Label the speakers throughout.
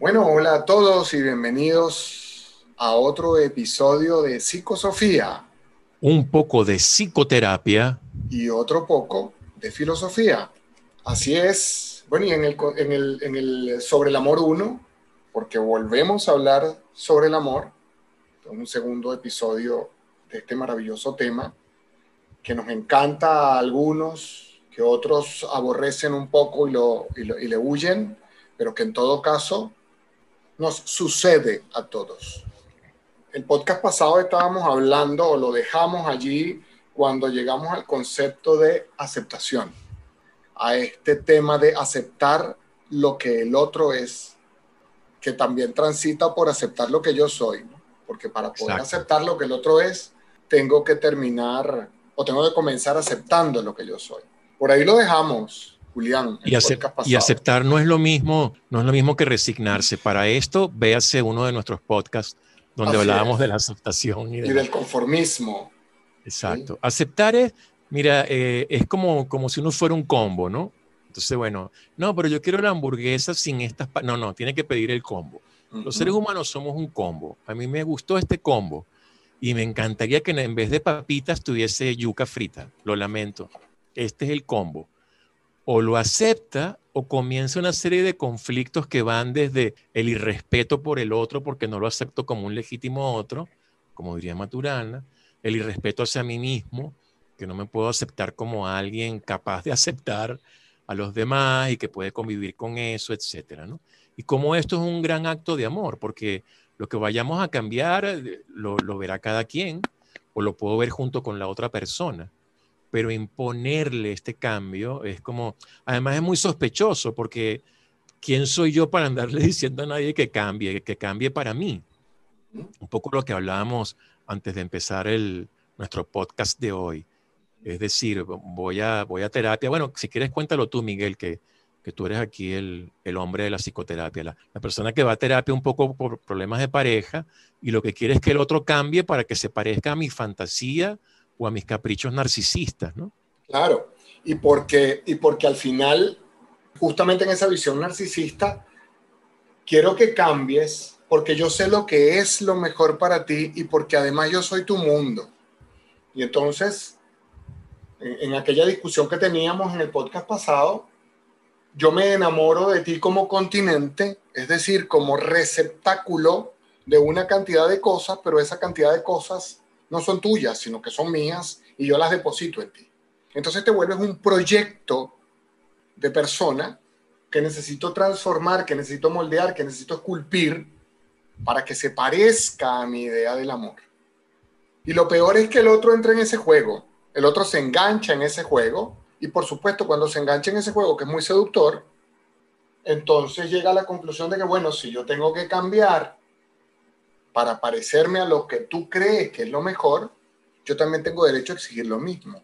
Speaker 1: Bueno, hola a todos y bienvenidos a otro episodio de Psicosofía.
Speaker 2: Un poco de psicoterapia.
Speaker 1: Y otro poco de filosofía. Así es. Bueno, y en el, en el, en el Sobre el Amor 1, porque volvemos a hablar sobre el amor, un segundo episodio de este maravilloso tema, que nos encanta a algunos, que otros aborrecen un poco y, lo, y, le huyen, pero que en todo caso nos sucede a todos. El podcast pasado estábamos hablando o lo dejamos allí cuando llegamos al concepto de aceptación, a este tema de aceptar lo que el otro es, que también transita por aceptar lo que yo soy, porque para poder aceptar lo que el otro es, tengo que terminar o tengo que comenzar aceptando lo que yo soy. Por ahí lo dejamos, Julián.
Speaker 2: Y, y, aceptar no es lo mismo, no es lo mismo que resignarse. Para esto, véase uno de nuestros podcasts donde hablábamos de la aceptación
Speaker 1: y, del conformismo.
Speaker 2: Exacto. Aceptar es, mira, eh, es como, como si uno fuera un combo, ¿no? Entonces, bueno, no, pero yo quiero la hamburguesa sin estas... No, no, tiene que pedir el combo. Los seres humanos somos un combo. A mí me gustó este combo y me encantaría que en vez de papitas tuviese yuca frita. Lo lamento. Este es el combo. O lo acepta o comienza una serie de conflictos que van desde el irrespeto por el otro porque no lo acepto como un legítimo otro, como diría Maturana, el irrespeto hacia mí mismo, que no me puedo aceptar como alguien capaz de aceptar a los demás y que puede convivir con eso, etcétera, ¿no? Y como esto es un gran acto de amor, porque lo que vayamos a cambiar eh, lo, verá cada quien o lo puedo ver junto con la otra persona. Pero imponerle este cambio es como, además es muy sospechoso porque ¿quién soy yo para andarle diciendo a nadie que cambie, que cambie para mí? Un poco lo que hablábamos antes de empezar el, nuestro podcast de hoy. Es decir, voy a, voy a terapia. Bueno, si quieres cuéntalo tú, Miguel, que, que tú eres aquí el, el hombre de la psicoterapia, la, la, persona que va a terapia un poco por problemas de pareja y lo que quiere es que el otro cambie para que se parezca a mi fantasía o a mis caprichos narcisistas, ¿no?
Speaker 1: Claro, y porque, y porque al final, justamente en esa visión narcisista, quiero que cambies porque yo sé lo que es lo mejor para ti y porque además yo soy tu mundo. Y entonces, en, en aquella discusión que teníamos en el podcast pasado, yo me enamoro de ti como continente, es decir, como receptáculo de una cantidad de cosas, pero esa cantidad de cosas no son tuyas, sino que son mías y yo las deposito en ti. Entonces te vuelves un proyecto de persona que necesito transformar, que necesito moldear, que necesito esculpir para que se parezca a mi idea del amor. Y lo peor es que el otro entra en ese juego, el otro se engancha en ese juego y por supuesto, cuando se engancha en ese juego que es muy seductor, entonces llega a la conclusión de que, bueno, si yo tengo que cambiar para parecerme a lo que tú crees que es lo mejor, yo también tengo derecho a exigir lo mismo.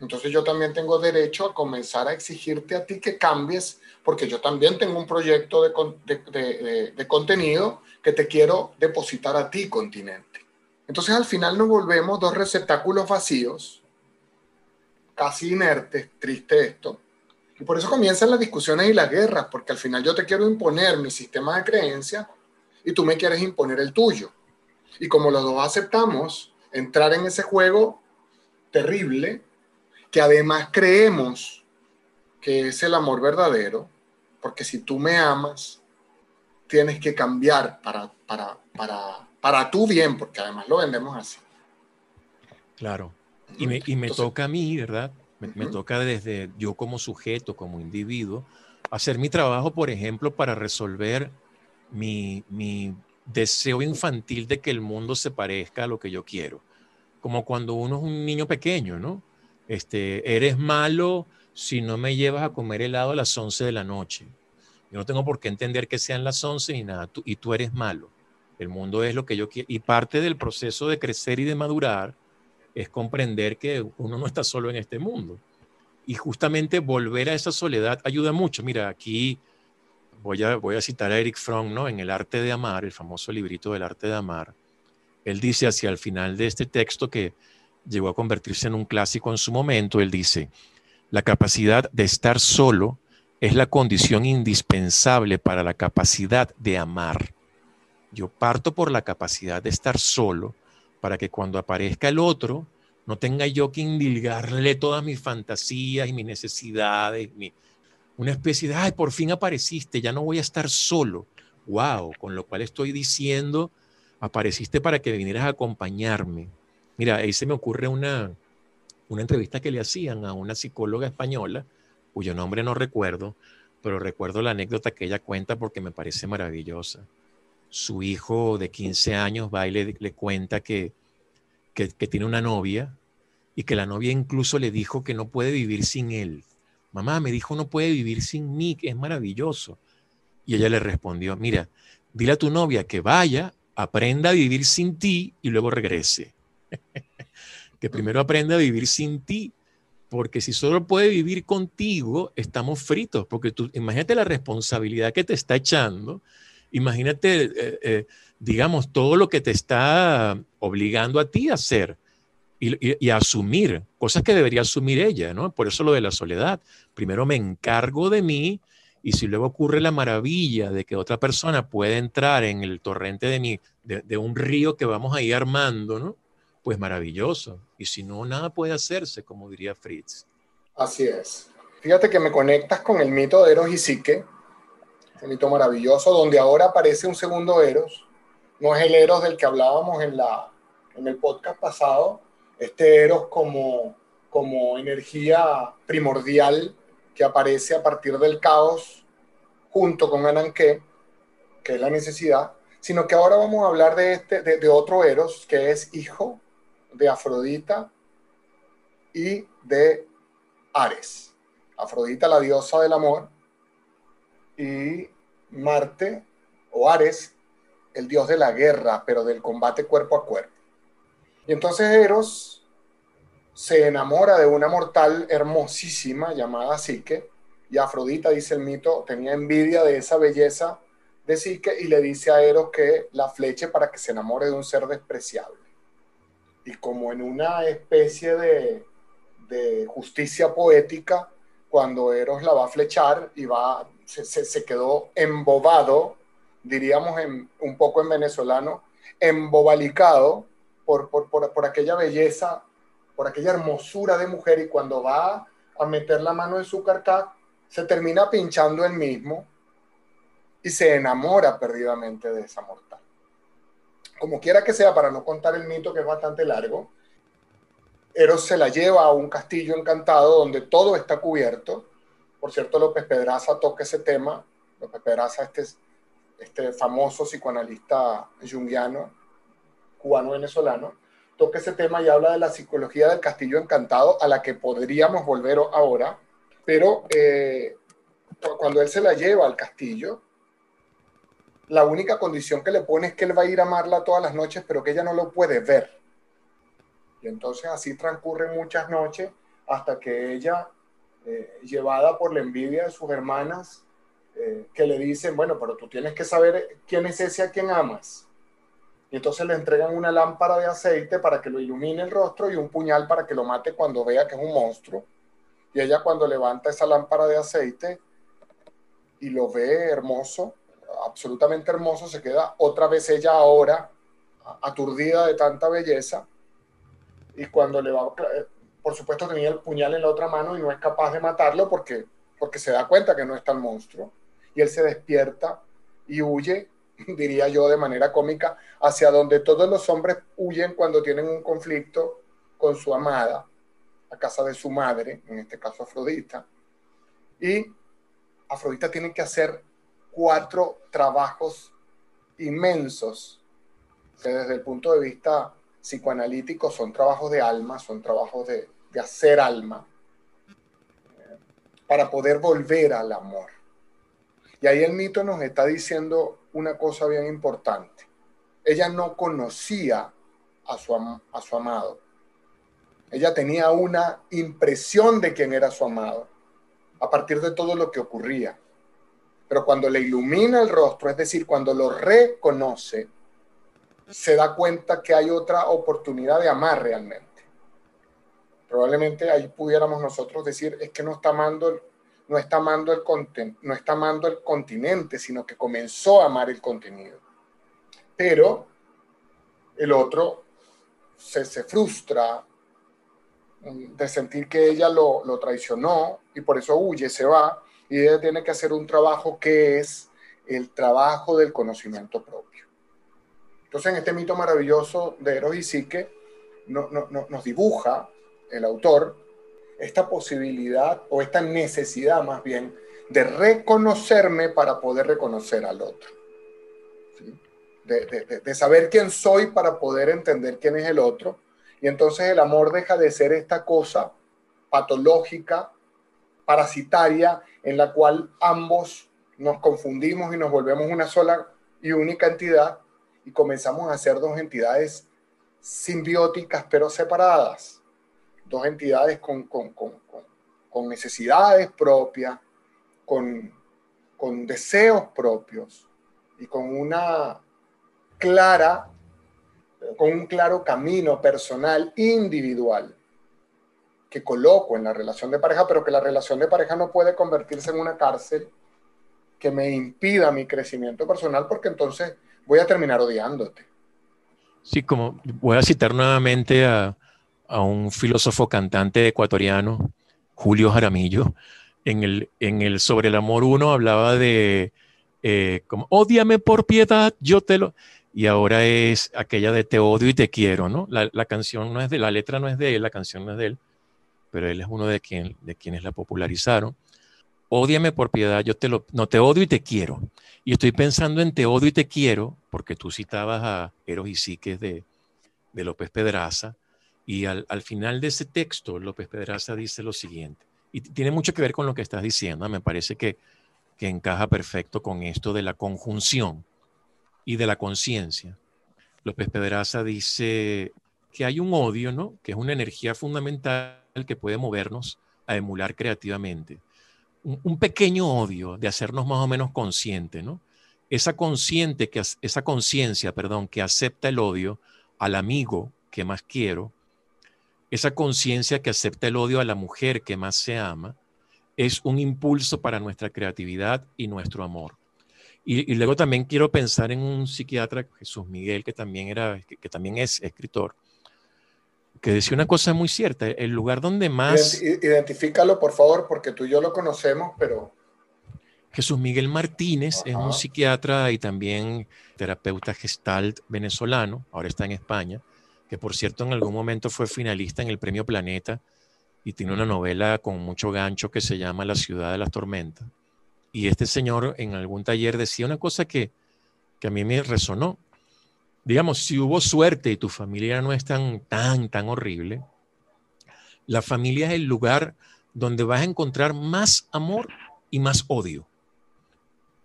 Speaker 1: Entonces yo también tengo derecho a comenzar a exigirte a ti que cambies, porque yo también tengo un proyecto de, de contenido que te quiero depositar a ti, continente. Entonces al final nos volvemos dos receptáculos vacíos casi inerte, triste esto. Y por eso comienzan las discusiones y las guerras, porque al final yo te quiero imponer mi sistema de creencia y tú me quieres imponer el tuyo. Y como los dos aceptamos entrar en ese juego terrible, que además creemos que es el amor verdadero, porque si tú me amas, tienes que cambiar para, para, para, para tu bien, porque además lo vendemos así.
Speaker 2: Claro. Y me, y me toca a mí, ¿verdad? Me, toca desde yo como sujeto, como individuo, hacer mi trabajo, por ejemplo, para resolver mi, mi deseo infantil de que el mundo se parezca a lo que yo quiero. Como cuando uno es un niño pequeño, ¿no? Este, eres malo si no me llevas a comer helado a las 11 de la noche. Yo no tengo por qué entender que sean las 11 y nada, tú, y tú eres malo. El mundo es lo que yo quiero. Y parte del proceso de crecer y de madurar es comprender que uno no está solo en este mundo. Y justamente volver a esa soledad ayuda mucho. Mira, aquí voy a, voy a citar a Eric Fromm, ¿no? En El arte de amar, el famoso librito del arte de amar. Él dice hacia el final de este texto que llegó a convertirse en un clásico en su momento, él dice, la capacidad de estar solo es la condición indispensable para la capacidad de amar. Yo parto por la capacidad de estar solo para que cuando aparezca el otro no tenga yo que indilgarle todas mis fantasías y mis necesidades, una especie de, ay, por fin apareciste, ya no voy a estar solo. Wow, con lo cual estoy diciendo, apareciste para que vinieras a acompañarme. Mira, ahí se me ocurre una, una entrevista que le hacían a una psicóloga española, cuyo nombre no recuerdo, pero recuerdo la anécdota que ella cuenta porque me parece maravillosa. Su hijo de 15 años va y le, cuenta que, que, que tiene una novia y que la novia incluso le dijo que no puede vivir sin él. Mamá, me dijo no puede vivir sin mí, que es maravilloso. Y ella le respondió, mira, dile a tu novia que vaya, aprenda a vivir sin ti y luego regrese. que primero aprenda a vivir sin ti porque si solo puede vivir contigo, estamos fritos, porque tú, imagínate la responsabilidad que te está echando, imagínate, eh, eh, digamos, todo lo que te está obligando a ti a hacer y, asumir, cosas que debería asumir ella, ¿no? Por eso lo de la soledad. Primero me encargo de mí y si luego ocurre la maravilla de que otra persona puede entrar en el torrente de, mi, de, de un río que vamos a ir armando, ¿no? pues maravilloso. Y si no, nada puede hacerse, como diría Fritz.
Speaker 1: Así es. Fíjate que me conectas con el mito de Eros y Psique, un mito maravilloso, donde ahora aparece un segundo Eros. No es el Eros del que hablábamos en, la, en el podcast pasado, este Eros como, como energía primordial que aparece a partir del caos junto con Ananke, que es la necesidad, sino que ahora vamos a hablar de, este, de, de otro Eros que es hijo de Afrodita y de Ares. Afrodita, la diosa del amor, y Marte o Ares, el dios de la guerra, pero del combate cuerpo a cuerpo. Y entonces Eros se enamora de una mortal hermosísima llamada Psique, y Afrodita, dice el mito, tenía envidia de esa belleza de Psique y le dice a Eros que la fleche para que se enamore de un ser despreciable. Y como en una especie de, justicia poética, cuando Eros la va a flechar y va, se, quedó embobado, diríamos en, un poco en venezolano, embobalicado por, por, aquella belleza, por aquella hermosura de mujer y cuando va a meter la mano en su carcaj, se termina pinchando él mismo y se enamora perdidamente de esa mortal como quiera que sea, para no contar el mito que es bastante largo, Eros se la lleva a un castillo encantado donde todo está cubierto. Por cierto, López Pedraza toca ese tema. López Pedraza, este, este famoso psicoanalista junguiano, cubano-venezolano, toca ese tema y habla de la psicología del castillo encantado, a la que podríamos volver ahora. Pero eh, cuando él se la lleva al castillo, la única condición que le pone es que él va a ir a amarla todas las noches, pero que ella no lo puede ver. Y entonces así transcurren muchas noches hasta que ella, eh, llevada por la envidia de sus hermanas, eh, que le dicen, bueno, pero tú tienes que saber quién es ese a quien amas. Y entonces le entregan una lámpara de aceite para que lo ilumine el rostro y un puñal para que lo mate cuando vea que es un monstruo. Y ella cuando levanta esa lámpara de aceite y lo ve hermoso, absolutamente hermoso, se queda otra vez ella ahora aturdida de tanta belleza y cuando le va, por supuesto tenía el puñal en la otra mano y no es capaz de matarlo porque, porque se da cuenta que no está el monstruo y él se despierta y huye, diría yo de manera cómica, hacia donde todos los hombres huyen cuando tienen un conflicto con su amada, a casa de su madre, en este caso Afrodita, y Afrodita tiene que hacer cuatro trabajos inmensos que desde el punto de vista psicoanalítico son trabajos de alma, son trabajos de, hacer alma, para poder volver al amor. Y ahí el mito nos está diciendo una cosa bien importante. Ella no conocía a su, a su amado. Ella tenía una impresión de quién era su amado a partir de todo lo que ocurría. Pero cuando le ilumina el rostro, es decir, cuando lo reconoce, se da cuenta que hay otra oportunidad de amar realmente. Probablemente ahí pudiéramos nosotros decir, es que no está amando no está amando el, no está el continente, sino que comenzó a amar el contenido. Pero el otro se, se frustra mm, de sentir que ella lo, lo traicionó y por eso huye, se va, y ella tiene que hacer un trabajo que es el trabajo del conocimiento propio. Entonces, en este mito maravilloso de Eros y Psique, no, nos dibuja el autor esta posibilidad o esta necesidad más bien de reconocerme para poder reconocer al otro. De, de, saber quién soy para poder entender quién es el otro. Y entonces el amor deja de ser esta cosa patológica, parasitaria, en la cual ambos nos confundimos y nos volvemos una sola y única entidad y comenzamos a ser dos entidades simbióticas pero separadas, dos entidades con, con, necesidades propias, con, con deseos propios y con una clara, con un claro camino personal, individual, que coloco en la relación de pareja, pero que la relación de pareja no puede convertirse en una cárcel que me impida mi crecimiento personal, porque entonces voy a terminar odiándote.
Speaker 2: Sí, como voy a citar nuevamente a, un filósofo cantante ecuatoriano, Julio Jaramillo, en el, en el Sobre el Amor 1 hablaba de, eh, como, odiame por piedad, yo te lo... Y ahora es aquella de te odio y te quiero, ¿no? La, la, canción no es de, la letra no es de él, la canción no es de él, pero él es uno de, quien, de quienes la popularizaron. Ódiame por piedad, yo te lo, no te odio y te quiero. Y estoy pensando en Te odio y te quiero, porque tú citabas a Eros y Psiques de, de López Pedraza, y al, al, final de ese texto, López Pedraza dice lo siguiente, y tiene mucho que ver con lo que estás diciendo, me parece que, que encaja perfecto con esto de la conjunción y de la conciencia. López Pedraza dice que hay un odio, ¿no? Que es una energía fundamental que puede movernos a emular creativamente un pequeño odio de hacernos más o menos conscientes, ¿no? Esa consciente que esa conciencia, perdón, que acepta el odio al amigo que más quiero, esa conciencia que acepta el odio a la mujer que más se ama, es un impulso para nuestra creatividad y nuestro amor. Y, luego también quiero pensar en un psiquiatra, Jesús Miguel, que también, era, que también es escritor, que decía una cosa muy cierta, el lugar donde más...
Speaker 1: Identifícalo, por favor, porque tú y yo lo conocemos, pero...
Speaker 2: Jesús Miguel Martínez es un psiquiatra y también terapeuta gestalt venezolano, ahora está en España, que por cierto en algún momento fue finalista en el Premio Planeta y tiene una novela con mucho gancho que se llama La ciudad de las tormentas. Y este señor en algún taller decía una cosa que, que a mí me resonó digamos, si hubo suerte y tu familia no es tan, tan, tan horrible, la familia es el lugar donde vas a encontrar más amor y más odio.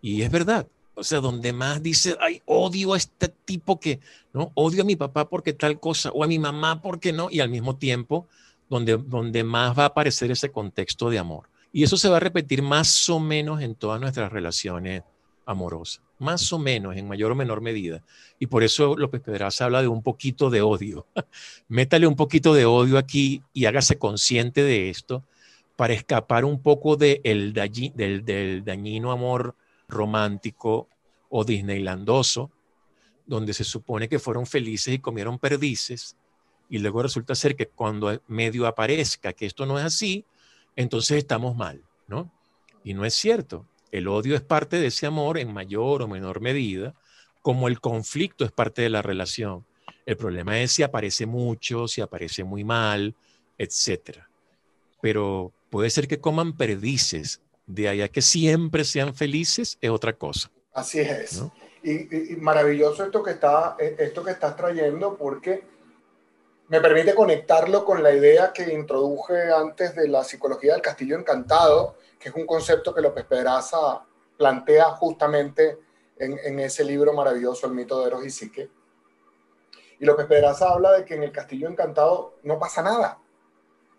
Speaker 2: Y es verdad. O sea, donde más dice, ay, odio a este tipo que, ¿no? Odio a mi papá porque tal cosa, o a mi mamá porque no, y al mismo tiempo, donde, donde más va a aparecer ese contexto de amor. Y eso se va a repetir más o menos en todas nuestras relaciones amorosa, más o menos, en mayor o menor medida. Y por eso López Pedraza habla de un poquito de odio. Métale un poquito de odio aquí y hágase consciente de esto para escapar un poco de el del, del dañino amor romántico o disneylandoso, donde se supone que fueron felices y comieron perdices, y luego resulta ser que cuando medio aparezca que esto no es así, entonces estamos mal, ¿no? Y no es cierto. El odio es parte de ese amor en mayor o menor medida, como el conflicto es parte de la relación. El problema es si aparece mucho, si aparece muy mal, etc. Pero puede ser que coman perdices, de allá que siempre sean felices es otra cosa.
Speaker 1: Así es. Y, maravilloso esto que, está, e, esto que estás trayendo porque me permite conectarlo con la idea que introduje antes de la psicología del castillo encantado, que es un concepto que López Pedraza plantea justamente en, ese libro maravilloso, El mito de Eros y Psique. Y López Pedraza habla de que en el castillo encantado no pasa nada.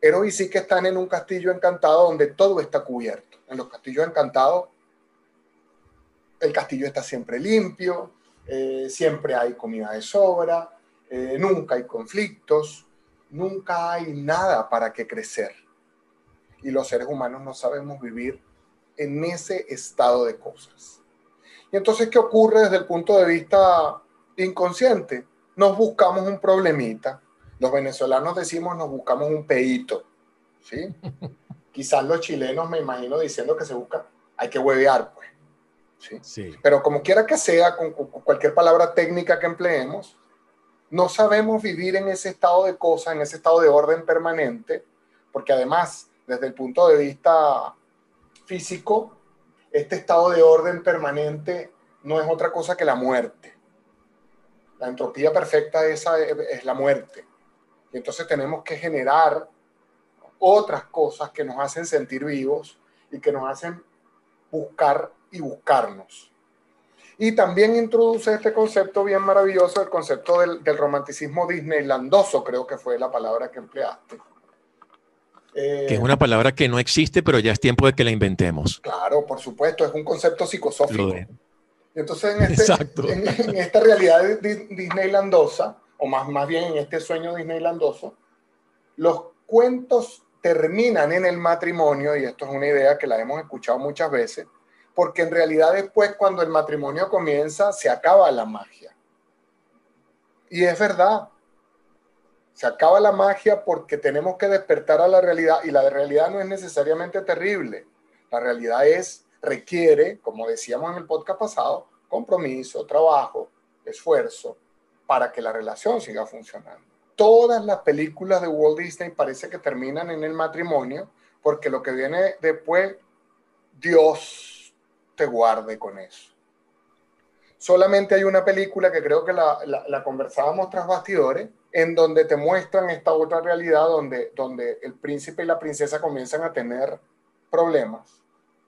Speaker 1: Eros y Psique están en un castillo encantado donde todo está cubierto. En los castillos encantados, el castillo está siempre limpio, eh, siempre hay comida de sobra, eh, nunca hay conflictos, nunca hay nada para que crecer y los seres humanos no sabemos vivir en ese estado de cosas. Y entonces, ¿qué ocurre desde el punto de vista inconsciente? Nos buscamos un problemita. Los venezolanos decimos nos buscamos un peito. ¿sí? Quizás los chilenos me imagino diciendo que se busca, hay que huevear, pues. ¿sí? Pero como quiera que sea, con, cualquier palabra técnica que empleemos, no sabemos vivir en ese estado de cosas, en ese estado de orden permanente, porque además, desde el punto de vista físico, este estado de orden permanente no es otra cosa que la muerte. La entropía perfecta esa es la muerte. Y entonces tenemos que generar otras cosas que nos hacen sentir vivos y que nos hacen buscar y buscarnos. Y también introduce este concepto bien maravilloso, el concepto del, romanticismo disneylandoso, creo que fue la palabra que empleaste.
Speaker 2: que es una palabra que no existe, pero ya es tiempo de que la inventemos.
Speaker 1: Claro, por supuesto, es un concepto psicosófico. Entonces, en, este, en, esta realidad disneylandosa, o más, más bien en este sueño disneylandoso, los cuentos terminan en el matrimonio, y esto es una idea que la hemos escuchado muchas veces, porque en realidad después cuando el matrimonio comienza se acaba la magia. Y es verdad, se acaba la magia porque tenemos que despertar a la realidad y la realidad no es necesariamente terrible. La realidad es, requiere, como decíamos en el podcast pasado, compromiso, trabajo, esfuerzo para que la relación siga funcionando todas las películas de Walt Disney parece que terminan en el matrimonio, porque lo que viene después, Dios te guarde con eso. Solamente hay una película que creo que la, conversábamos tras bastidores, en donde te muestran esta otra realidad donde, donde el príncipe y la princesa comienzan a tener problemas,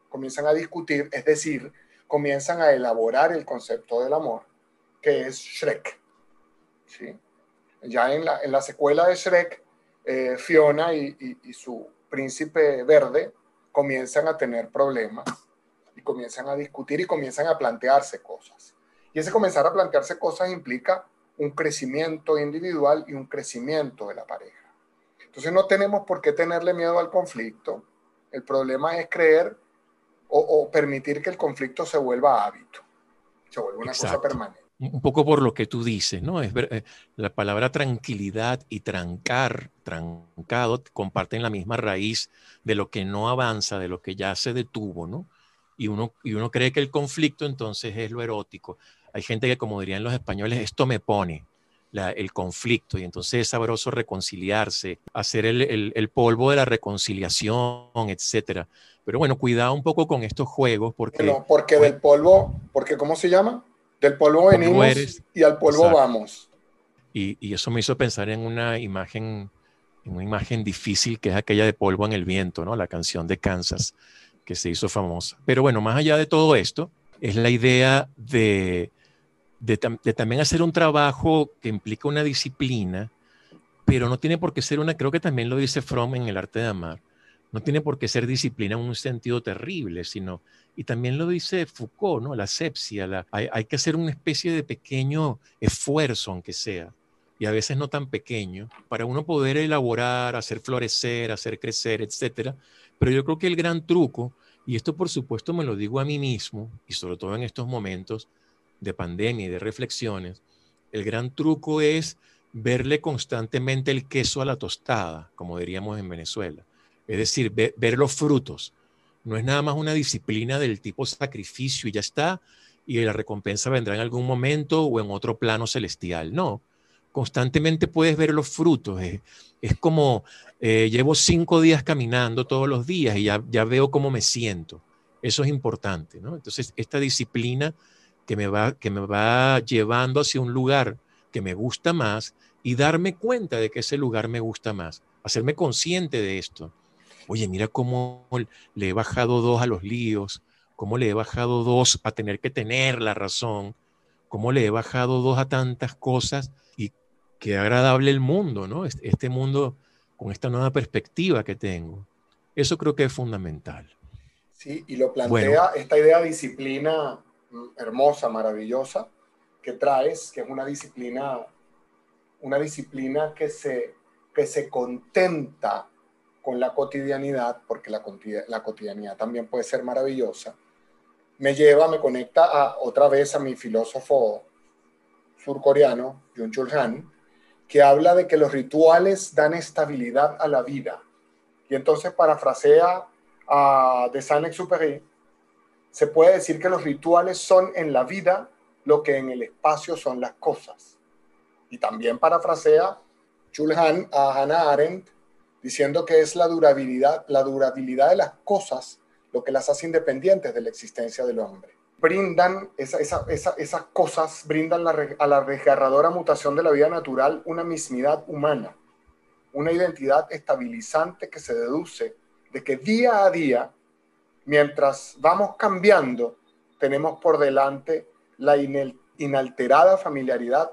Speaker 1: comienzan a discutir, es decir, comienzan a elaborar el concepto del amor, que es Shrek. ¿Sí? Ya en la, en la secuela de Shrek, eh, Fiona y, y, su príncipe verde comienzan a tener problemas y comienzan a discutir y comienzan a plantearse cosas. Y ese comenzar a plantearse cosas implica un crecimiento individual y un crecimiento de la pareja. Entonces no tenemos por qué tenerle miedo al conflicto. El problema es creer o, o permitir que el conflicto se vuelva hábito, se vuelva una cosa permanente
Speaker 2: un poco por lo que tú dices, ¿no? Es eh, la palabra tranquilidad y trancar, trancado, comparten la misma raíz de lo que no avanza, de lo que ya se detuvo, ¿no? Y uno, y uno cree que el conflicto entonces es lo erótico. Hay gente que, como dirían los españoles, esto me pone el conflicto y entonces es sabroso reconciliarse, hacer el, el, polvo de la reconciliación, etcétera. Pero bueno, cuidado un poco con estos juegos porque...
Speaker 1: No, porque del polvo, porque ¿cómo se llama? Del polvo venimos y al polvo vamos.
Speaker 2: Y, y, eso me hizo pensar en una imagen, en una imagen difícil que es aquella de polvo en el viento, ¿no? La canción de Kansas que se hizo famosa. Pero bueno, más allá de todo esto, es la idea de, de, de también hacer un trabajo que implica una disciplina, pero no tiene por qué ser una, creo que también lo dice Fromm en El arte de amar, no tiene por qué ser disciplina en un sentido terrible, sino y también lo dice Foucault, ¿no? La asepsia, la, hay, hay, que hacer una especie de pequeño esfuerzo, aunque sea, y a veces no tan pequeño, para uno poder elaborar, hacer florecer, hacer crecer, etcétera. Pero yo creo que el gran truco, y esto por supuesto me lo digo a mí mismo, y sobre todo en estos momentos de pandemia y de reflexiones, el gran truco es verle constantemente el queso a la tostada, como diríamos en Venezuela. Es decir, ver los frutos, no es nada más una disciplina del tipo sacrificio y ya está, y la recompensa vendrá en algún momento o en otro plano celestial. No, constantemente puedes ver los frutos. Es, como eh, llevo cinco días caminando todos los días y ya, ya veo cómo me siento. Eso es importante, ¿no? Entonces, esta disciplina que me, va, que me va llevando hacia un lugar que me gusta más y darme cuenta de que ese lugar me gusta más, hacerme consciente de esto oye, mira cómo le he bajado dos a los líos, cómo le he bajado dos a tener que tener la razón, cómo le he bajado dos a tantas cosas y qué agradable el mundo, ¿no? Este mundo con esta nueva perspectiva que tengo. Eso creo que es fundamental.
Speaker 1: Sí, y lo plantea esta idea de disciplina mm, hermosa, maravillosa, que traes, que es una disciplina, una disciplina que se, que se contenta con la cotidianidad, porque la, la cotidianidad también puede ser maravillosa, me lleva, me conecta a, otra vez a mi filósofo surcoreano, Jung Chul Han, que habla de que los rituales dan estabilidad a la vida. Y entonces parafrasea a de Saint-Exupéry, se puede decir que los rituales son en la vida lo que en el espacio son las cosas. Y también parafrasea Chulhan a Hannah Arendt diciendo que es la durabilidad, la durabilidad de las cosas lo que las hace independientes de la existencia del hombre. Brindan esas cosas, brindan a la desgarradora mutación de la vida natural una mismidad humana, una identidad estabilizante que se deduce de que día a día, mientras vamos cambiando, tenemos por delante la inalterada familiaridad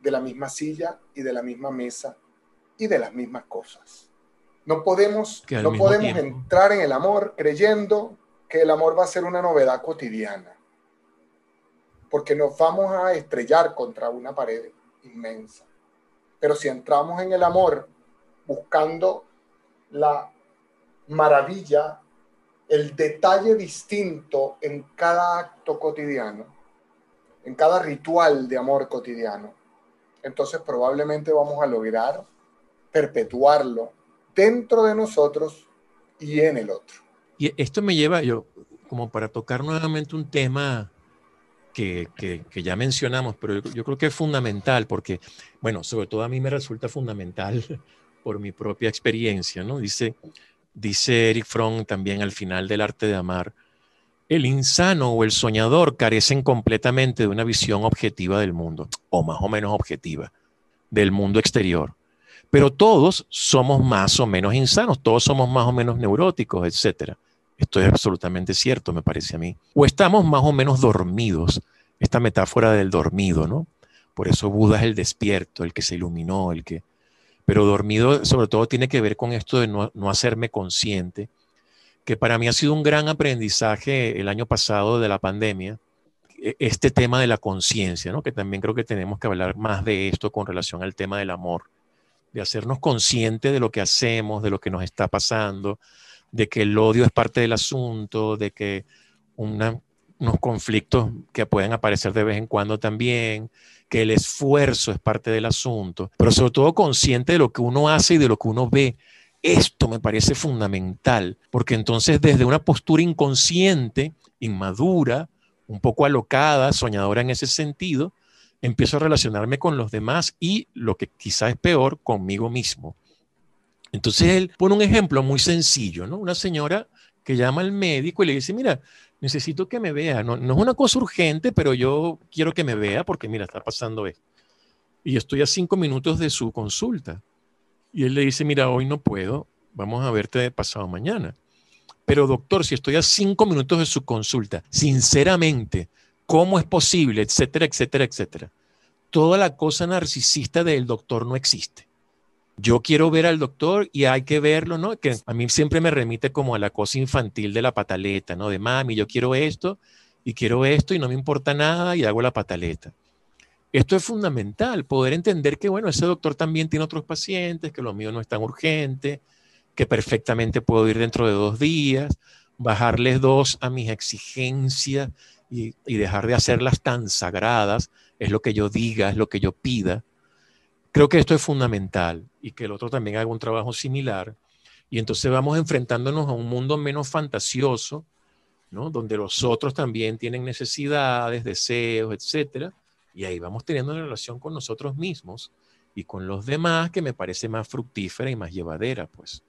Speaker 1: de la misma silla y de la misma mesa y de las mismas cosas. No podemos, no podemos entrar en el amor creyendo que el amor va a ser una novedad cotidiana, porque nos vamos a estrellar contra una pared inmensa. Pero si entramos en el amor buscando la maravilla, el detalle distinto en cada acto cotidiano, en cada ritual de amor cotidiano, entonces probablemente vamos a lograr perpetuarlo dentro de nosotros y en el otro.
Speaker 2: Y esto me lleva, yo, como para tocar nuevamente un tema que, ya mencionamos, pero yo, creo que es fundamental porque, bueno, sobre todo a mí me resulta fundamental por mi propia experiencia, ¿no? Dice, dice Eric Fromm también al final del arte de amar, el insano o el soñador carecen completamente de una visión objetiva del mundo, o más o menos objetiva, del mundo exterior pero todos somos más o menos insanos, todos somos más o menos neuróticos, etc. Esto es absolutamente cierto, me parece a mí. O estamos más o menos dormidos, esta metáfora del dormido, ¿no? Por eso Buda es el despierto, el que se iluminó, el que... Pero dormido sobre todo tiene que ver con esto de no, no hacerme consciente, que para mí ha sido un gran aprendizaje el año pasado de la pandemia, e, este tema de la conciencia, ¿no? que también creo que tenemos que hablar más de esto con relación al tema del amor de hacernos conscientes de lo que hacemos, de lo que nos está pasando, de que el odio es parte del asunto, de que unos conflictos que pueden aparecer de vez en cuando también, que el esfuerzo es parte del asunto, pero sobre todo consciente de lo que uno hace y de lo que uno ve. Esto me parece fundamental, porque entonces desde una postura inconsciente, inmadura, un poco alocada, soñadora en ese sentido, empiezo a relacionarme con los demás y, lo que quizá es peor, conmigo mismo. Entonces él pone un ejemplo muy sencillo, ¿no? Una señora que llama al médico y le dice, mira, necesito que me vea. No, no es una cosa urgente, pero yo quiero que me vea porque, mira, está pasando esto. Y estoy a cinco minutos de su consulta. Y él le dice, mira, hoy no puedo, vamos a verte pasado mañana. Pero doctor, si estoy a cinco minutos de su consulta, sinceramente, cómo es posible, etcétera, etcétera, etcétera. Toda la cosa narcisista del doctor no existe. Yo quiero ver al doctor y hay que verlo, ¿no? Que a mí siempre me remite como a la cosa infantil de la pataleta, ¿no? De mami, yo quiero esto y quiero esto y no me importa nada y hago la pataleta. Esto es fundamental, poder entender que, bueno, ese doctor también tiene otros pacientes, que lo mío no es tan urgente, que perfectamente puedo ir dentro de dos días, bajarles dos a mis exigencias y, dejar de hacerlas tan sagradas, es lo que yo diga, es lo que yo pida. Creo que esto es fundamental y que el otro también haga un trabajo similar. Y entonces vamos enfrentándonos a un mundo menos fantasioso, ¿no? donde los otros también tienen necesidades, deseos, etc. Y ahí vamos teniendo una relación con nosotros mismos y con los demás que me parece más fructífera y más llevadera, pues.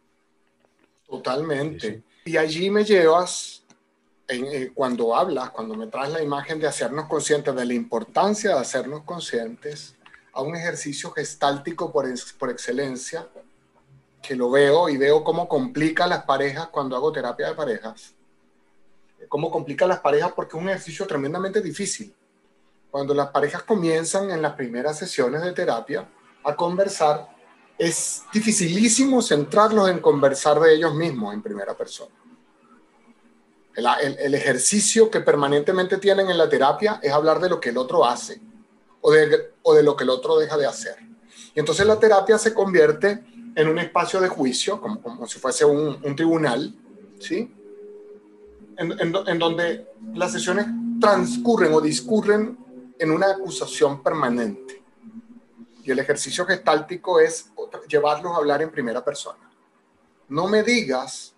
Speaker 1: Totalmente. Y allí me llevas eh, cuando hablas, cuando me traes la imagen de hacernos conscientes de la importancia de hacernos conscientes a un ejercicio gestáltico por, por excelencia, que lo veo y veo cómo complica las parejas cuando hago terapia de parejas. Cómo complica las parejas porque es un ejercicio tremendamente difícil. Cuando las parejas comienzan en las primeras sesiones de terapia a conversar, es dificilísimo centrarlos en conversar de ellos mismos en primera persona el, ejercicio que permanentemente tienen en la terapia es hablar de lo que el otro hace o de, o de lo que el otro deja de hacer. Y entonces la terapia se convierte en un espacio de juicio, como, como si fuese un, un tribunal, ¿sí? En, en, en, donde las sesiones transcurren o discurren en una acusación permanente. Y el ejercicio gestáltico es llevarlos a hablar en primera persona. No me digas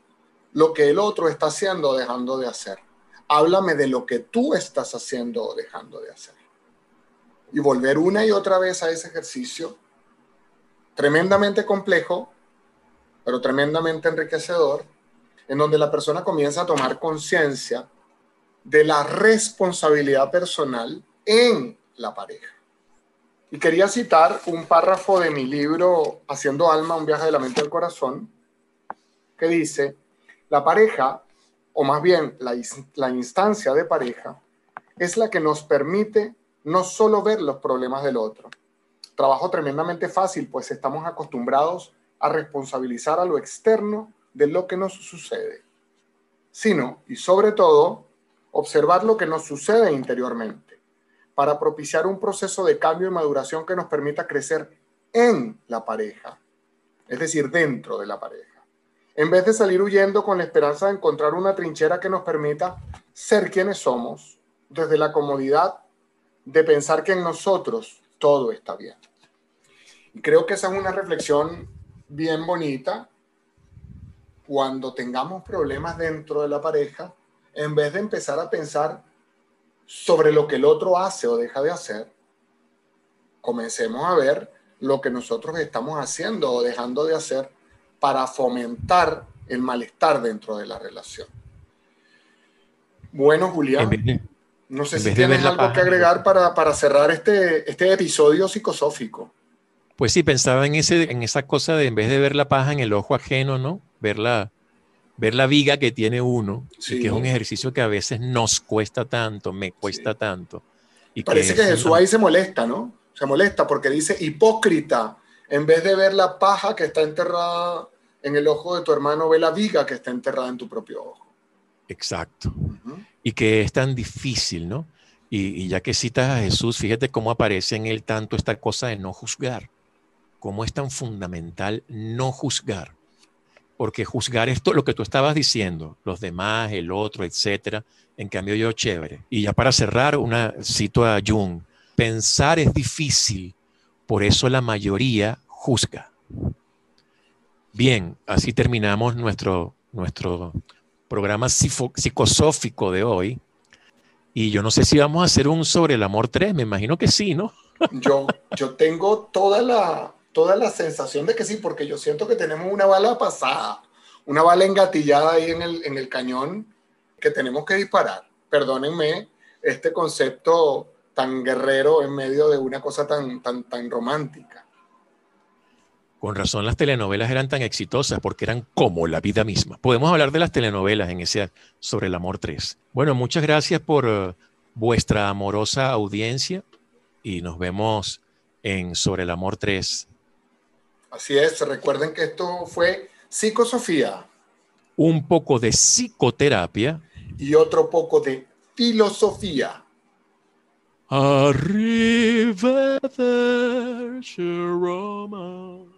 Speaker 1: lo que el otro está haciendo o dejando de hacer. Háblame de lo que tú estás haciendo o dejando de hacer. Y volver una y otra vez a ese ejercicio tremendamente complejo, pero tremendamente enriquecedor, en donde la persona comienza a tomar conciencia de la responsabilidad personal en la pareja. Y quería citar un párrafo de mi libro Haciendo Alma, un viaje de la mente al corazón, que dice, la pareja, o más bien la, instancia de pareja, es la que nos permite no solo ver los problemas del otro, trabajo tremendamente fácil, pues estamos acostumbrados a responsabilizar a lo externo de lo que nos sucede, sino, y sobre todo, observar lo que nos sucede interiormente, para propiciar un proceso de cambio y maduración que nos permita crecer en la pareja, es decir, dentro de la pareja, en vez de salir huyendo con la esperanza de encontrar una trinchera que nos permita ser quienes somos, desde la comodidad de pensar que en nosotros todo está bien. Y creo que esa es una reflexión bien bonita cuando tengamos problemas dentro de la pareja, en vez de empezar a pensar sobre lo que el otro hace o deja de hacer, comencemos a ver lo que nosotros estamos haciendo o dejando de hacer para fomentar el malestar dentro de la relación. Bueno, Julián. No sé si tienes algo que agregar para, para, cerrar este, este episodio psicosófico.
Speaker 2: Pues sí, pensaba en, ese, en esa cosa de en vez de ver la paja en el ojo ajeno, ¿no? Ver la, ver la viga que tiene uno, y que es un ejercicio que a veces nos cuesta tanto, me cuesta tanto.
Speaker 1: Y Parece que, Jesús ahí se molesta, ¿no? Se molesta porque dice hipócrita, en vez de ver la paja que está enterrada en el ojo de tu hermano, ve la viga que está enterrada en tu propio ojo.
Speaker 2: Exacto y que es tan difícil, ¿no? Y, ya que citas a Jesús, fíjate cómo aparece en él tanto esta cosa de no juzgar, cómo es tan fundamental no juzgar, porque juzgar esto, lo que tú estabas diciendo, los demás, el otro, etcétera, en cambio yo chévere. Y ya para cerrar, una cito a Jung, pensar es difícil, por eso la mayoría juzga. Bien, así terminamos nuestro, nuestro programa psicosófico de hoy. Y yo no sé si vamos a hacer un sobre el amor 3, me imagino que sí, ¿no?
Speaker 1: Yo, yo tengo toda la, toda la sensación de que sí, porque yo siento que tenemos una bala pasada, una bala engatillada ahí en el, en el cañón que tenemos que disparar. Perdónenme este concepto tan guerrero en medio de una cosa tan, tan, tan romántica.
Speaker 2: Con razón las telenovelas eran tan exitosas porque eran como la vida misma. Podemos hablar de las telenovelas en ese sobre el amor 3. Bueno, muchas gracias por eh, vuestra amorosa audiencia y nos vemos en Sobre el amor 3.
Speaker 1: Así es, recuerden que esto fue Psicosofía.
Speaker 2: Un poco de psicoterapia.
Speaker 1: Y otro poco de filosofía.
Speaker 2: Arrivederci Roma.